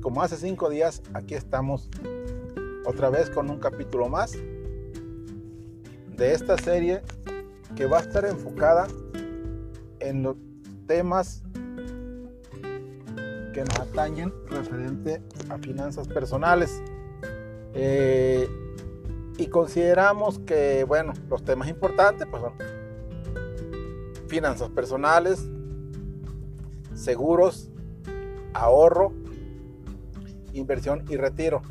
Como hace cinco días, aquí estamos otra vez con un capítulo más de esta serie que va a estar enfocada en los temas que nos atañen referente a finanzas personales. Eh, y consideramos que, bueno, los temas importantes pues son finanzas personales, seguros, ahorro, inversión y retiro.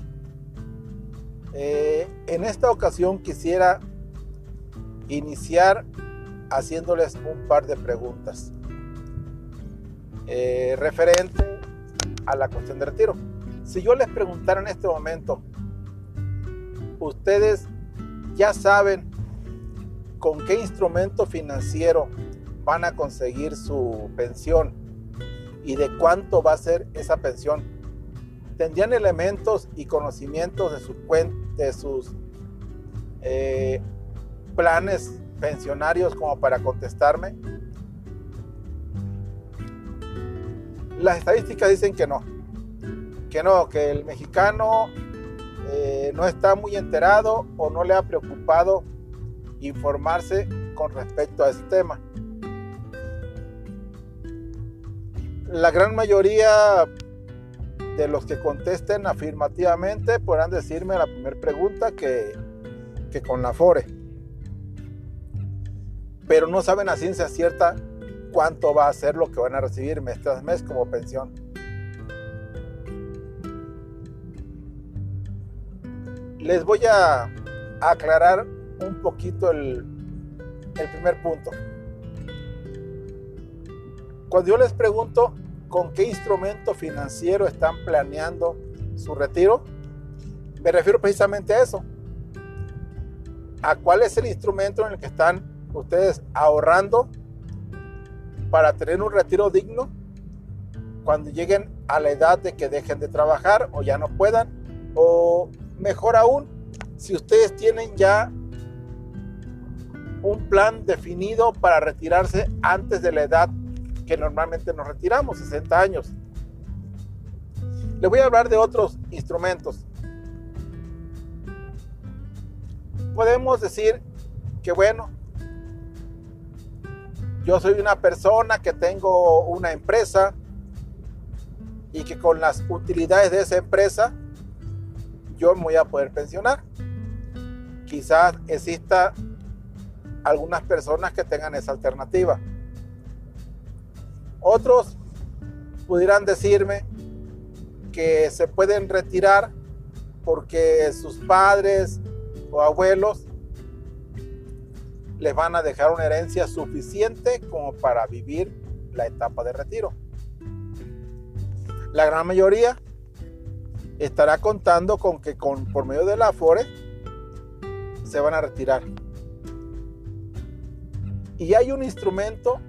Eh, en esta ocasión quisiera iniciar haciéndoles un par de preguntas eh, referente a la cuestión de retiro. Si yo les preguntara en este momento, ustedes ya saben con qué instrumento financiero van a conseguir su pensión y de cuánto va a ser esa pensión. Tendrían elementos y conocimientos de, su, de sus eh, planes pensionarios como para contestarme. Las estadísticas dicen que no, que no, que el mexicano eh, no está muy enterado o no le ha preocupado informarse con respecto a ese tema. La gran mayoría de los que contesten afirmativamente podrán decirme la primera pregunta que, que con la FORE. Pero no saben a ciencia cierta cuánto va a ser lo que van a recibir mes tras mes como pensión. les voy a aclarar un poquito el, primer punto. Cuando yo les pregunto con qué instrumento financiero están planeando su retiro, me refiero precisamente a eso. ¿A cuál es el instrumento en el que están ustedes ahorrando para tener un retiro digno cuando lleguen a la edad de que dejen de trabajar o ya no puedan? ¿O Mejor aún, si ustedes tienen ya un plan definido para retirarse antes de la edad normalmente nos retiramos, 60 años. Les voy a hablar de otros instrumentos. Podemos decir que bueno, yo soy una persona que tengo una empresa y que con las utilidades de esa empresa yo me voy a poder pensionar. Quizás exista algunas personas que tengan esa alternativa. Otros pudieran decirme que se pueden retirar porque sus padres o abuelos les van a dejar una herencia suficiente como para vivir la etapa de retiro. La gran mayoría estará contando con que con, por medio de la Afore se van a retirar. Y hay un instrumento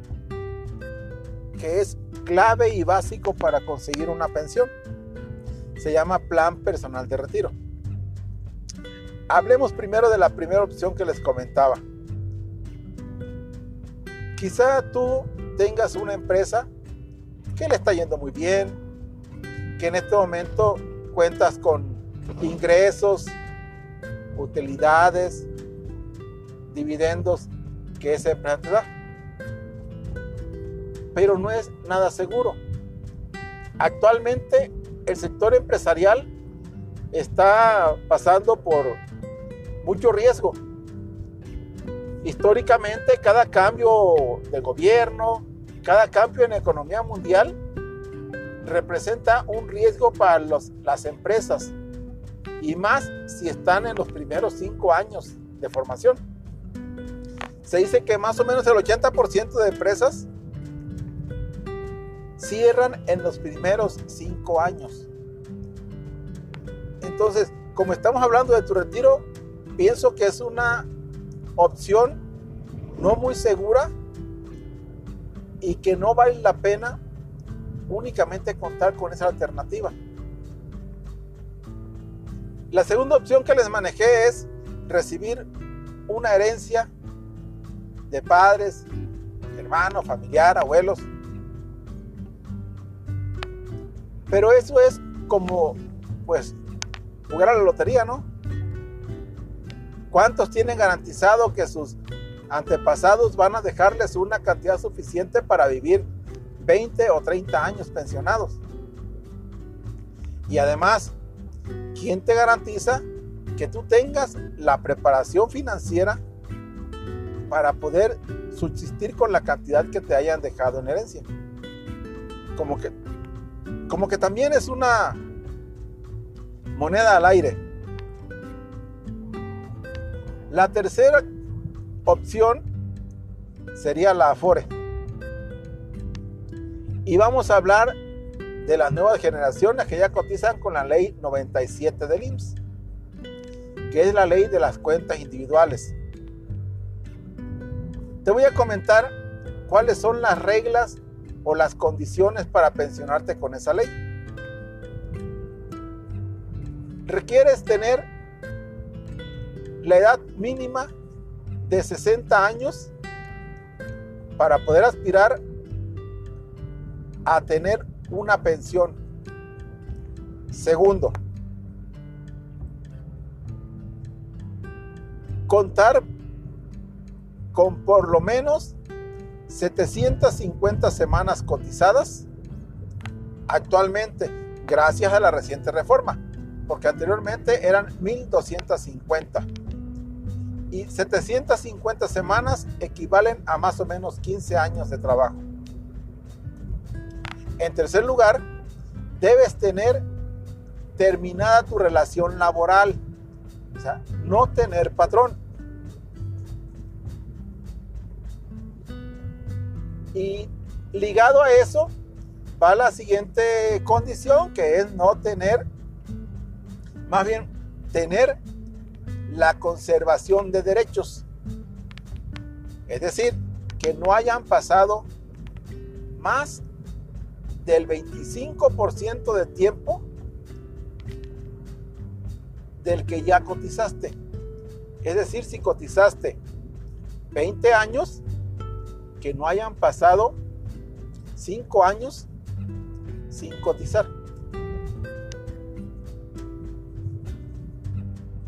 que es clave y básico para conseguir una pensión. Se llama Plan Personal de Retiro. Hablemos primero de la primera opción que les comentaba. Quizá tú tengas una empresa que le está yendo muy bien, que en este momento cuentas con ingresos, utilidades, dividendos que esa empresa te da. Pero no es nada seguro. Actualmente el sector empresarial está pasando por mucho riesgo. Históricamente cada cambio de gobierno, cada cambio en la economía mundial representa un riesgo para las empresas y más si están en los primeros cinco años de formación. Se dice que más o menos el 80% de empresas cierran en los primeros cinco años. Entonces, como estamos hablando de tu retiro, pienso que es una opción no muy segura y que no vale la pena únicamente contar con esa alternativa. La segunda opción que les manejé es recibir una herencia de padres, hermanos, familiar, abuelos. Pero eso es como, pues, jugar a la lotería, ¿no? ¿Cuántos tienen garantizado que sus antepasados van a dejarles una cantidad suficiente para vivir 20 o 30 años pensionados? Y además, ¿quién te garantiza que tú tengas la preparación financiera para poder subsistir con la cantidad que te hayan dejado en herencia? Como que, como que también es una moneda al aire. La tercera opción sería la Afore. Y vamos a hablar de las nuevas generaciones que ya cotizan con la ley 97 del IMSS, que es la ley de las cuentas individuales. Te voy a comentar cuáles son las reglas o las condiciones para pensionarte con esa ley. Requieres tener la edad mínima de 60 años para poder aspirar a tener una pensión. Segundo, contar con por lo menos 750 semanas cotizadas actualmente, gracias a la reciente reforma, porque anteriormente eran 1250. Y 750 semanas equivalen a más o menos 15 años de trabajo. En tercer lugar, debes tener terminada tu relación laboral, o sea, no tener patrón. Y ligado a eso va la siguiente condición, que es no tener, más bien, tener la conservación de derechos. Es decir, que no hayan pasado más del 25% de tiempo del que ya cotizaste. Es decir, si cotizaste 20 años, que no hayan pasado 5 años sin cotizar.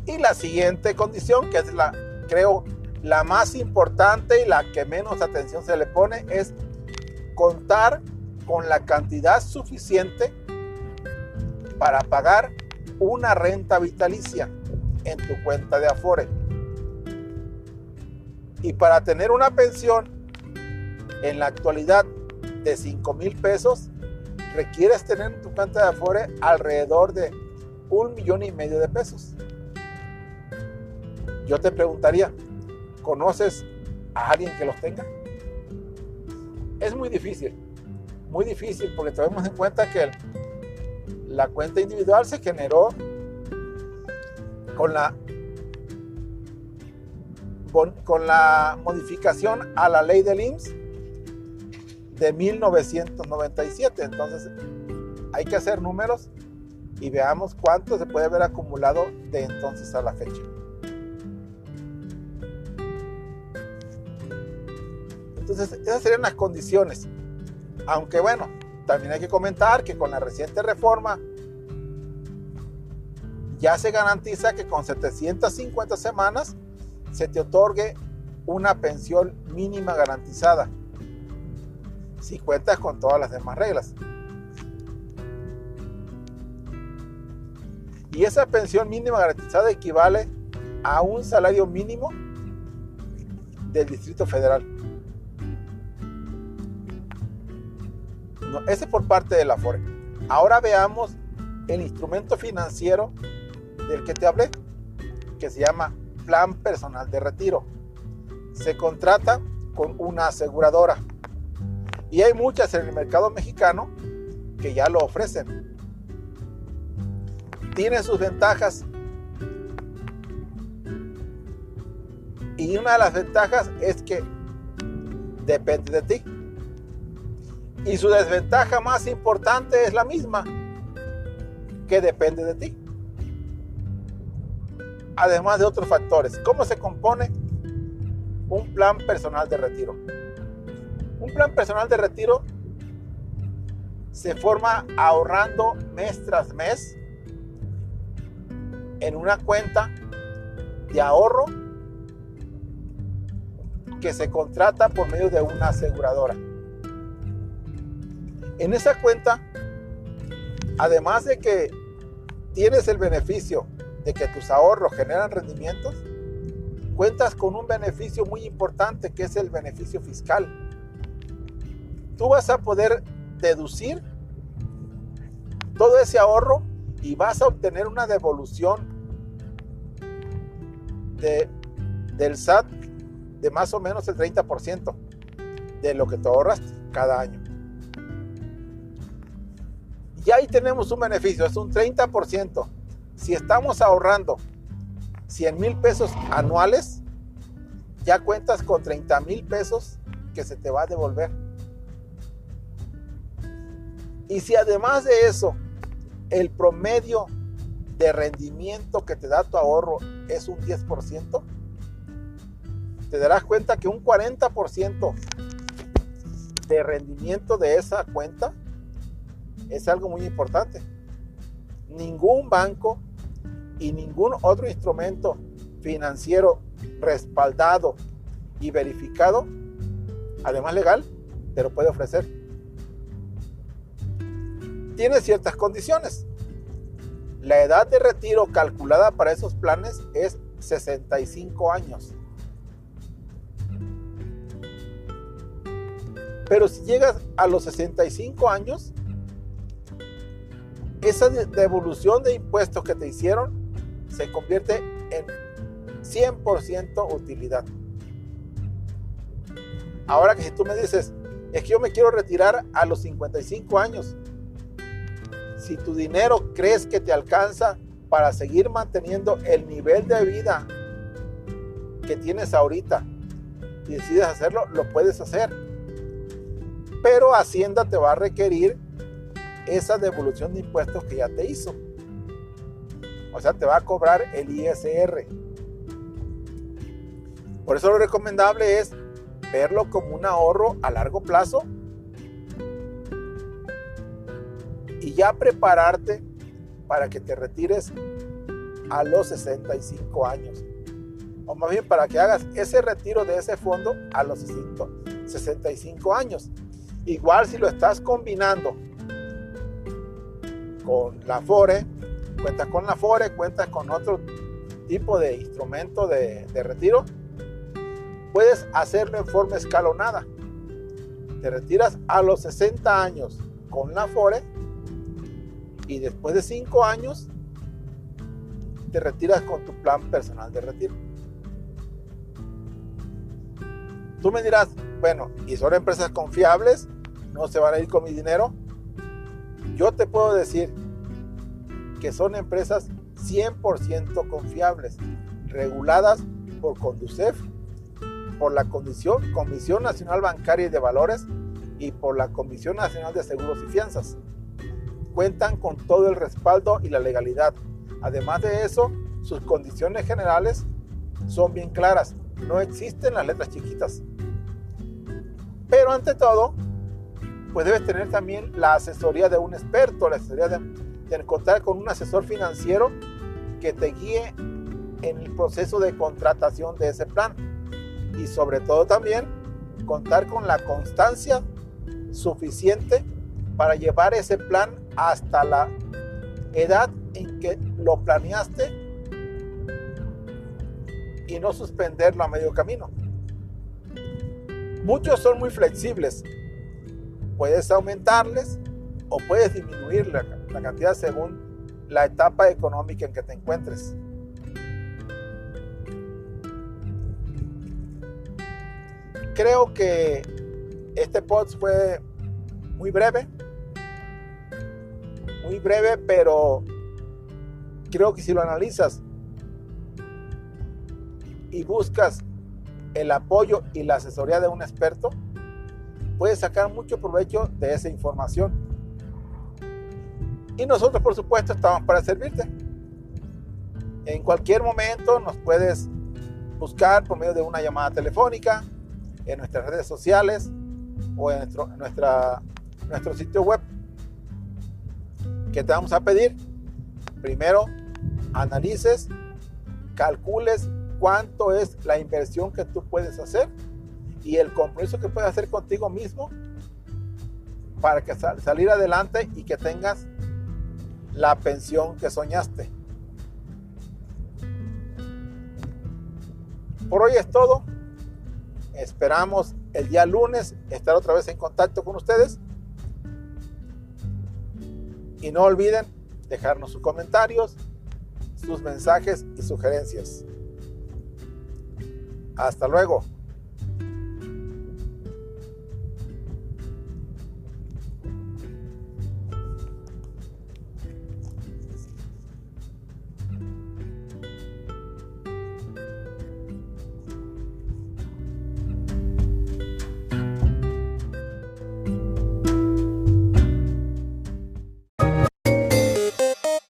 Y la siguiente condición, que es la, creo, la más importante y la que menos atención se le pone, es contar con la cantidad suficiente para pagar una renta vitalicia en tu cuenta de Afore. Y para tener una pensión en la actualidad de 5 mil pesos, requieres tener en tu cuenta de Afore alrededor de un millón y medio de pesos. Yo te preguntaría, ¿conoces a alguien que los tenga? Es muy difícil muy difícil porque tenemos en cuenta que la cuenta individual se generó con la con, la modificación a la ley del IMSS de 1997. Entonces hay que hacer números y veamos cuánto se puede haber acumulado de entonces a la fecha. Entonces esas serían las condiciones. Aunque bueno, también hay que comentar que con la reciente reforma ya se garantiza que con 750 semanas se te otorgue una pensión mínima garantizada si cuentas con todas las demás reglas. Y esa pensión mínima garantizada equivale a un salario mínimo del Distrito Federal. ese por parte de la FORE. Ahora veamos el instrumento financiero del que te hablé, que se llama Plan Personal de Retiro. Se contrata con una aseguradora. Y hay muchas en el mercado mexicano que ya lo ofrecen. Tiene sus ventajas. Y una de las ventajas es que depende de ti. Y su desventaja más importante es la misma, que depende de ti. Además de otros factores. ¿Cómo se compone un plan personal de retiro? Un plan personal de retiro se forma ahorrando mes tras mes en una cuenta de ahorro que se contrata por medio de una aseguradora. En esa cuenta, además de que tienes el beneficio de que tus ahorros generan rendimientos, cuentas con un beneficio muy importante que es el beneficio fiscal. Tú vas a poder deducir todo ese ahorro y vas a obtener una devolución de, del SAT de más o menos el 30% de lo que te ahorras cada año. Y ahí tenemos un beneficio, es un 30%. Si estamos ahorrando 100 mil pesos anuales, ya cuentas con 30 mil pesos que se te va a devolver. Y si además de eso, el promedio de rendimiento que te da tu ahorro es un 10%, te darás cuenta que un 40% de rendimiento de esa cuenta es algo muy importante. Ningún banco y ningún otro instrumento financiero respaldado y verificado, además legal, te lo puede ofrecer. Tiene ciertas condiciones. La edad de retiro calculada para esos planes es 65 años. Pero si llegas a los 65 años, esa devolución de impuestos que te hicieron se convierte en 100% utilidad. Ahora que si tú me dices, es que yo me quiero retirar a los 55 años, si tu dinero crees que te alcanza para seguir manteniendo el nivel de vida que tienes ahorita y decides hacerlo, lo puedes hacer. Pero Hacienda te va a requerir esa devolución de impuestos que ya te hizo. O sea, te va a cobrar el ISR. Por eso lo recomendable es verlo como un ahorro a largo plazo y ya prepararte para que te retires a los 65 años. O más bien para que hagas ese retiro de ese fondo a los 65 años. Igual si lo estás combinando con la FORE, cuentas con la FORE, cuentas con otro tipo de instrumento de, de retiro, puedes hacerlo en forma escalonada. Te retiras a los 60 años con la FORE y después de 5 años te retiras con tu plan personal de retiro. Tú me dirás, bueno, ¿y son empresas confiables? ¿No se van a ir con mi dinero? Yo te puedo decir que son empresas 100% confiables, reguladas por Conducef, por la Comisión, Comisión Nacional Bancaria y de Valores y por la Comisión Nacional de Seguros y Fianzas. Cuentan con todo el respaldo y la legalidad. Además de eso, sus condiciones generales son bien claras. No existen las letras chiquitas. Pero ante todo, pues debes tener también la asesoría de un experto, la asesoría de, de contar con un asesor financiero que te guíe en el proceso de contratación de ese plan. Y sobre todo también contar con la constancia suficiente para llevar ese plan hasta la edad en que lo planeaste y no suspenderlo a medio camino. Muchos son muy flexibles puedes aumentarles o puedes disminuir la, la cantidad según la etapa económica en que te encuentres. Creo que este post fue muy breve, muy breve, pero creo que si lo analizas y buscas el apoyo y la asesoría de un experto, puedes sacar mucho provecho de esa información. Y nosotros, por supuesto, estamos para servirte. En cualquier momento nos puedes buscar por medio de una llamada telefónica, en nuestras redes sociales o en nuestro, nuestro sitio web ¿Qué te vamos a pedir? Primero, analices, calcules cuánto es la inversión que tú puedes hacer y el compromiso que puedes hacer contigo mismo para que salir adelante y que tengas la pensión que soñaste. Por hoy es todo. Esperamos el día lunes estar otra vez en contacto con ustedes. Y no olviden dejarnos sus comentarios, sus mensajes y sugerencias. Hasta luego.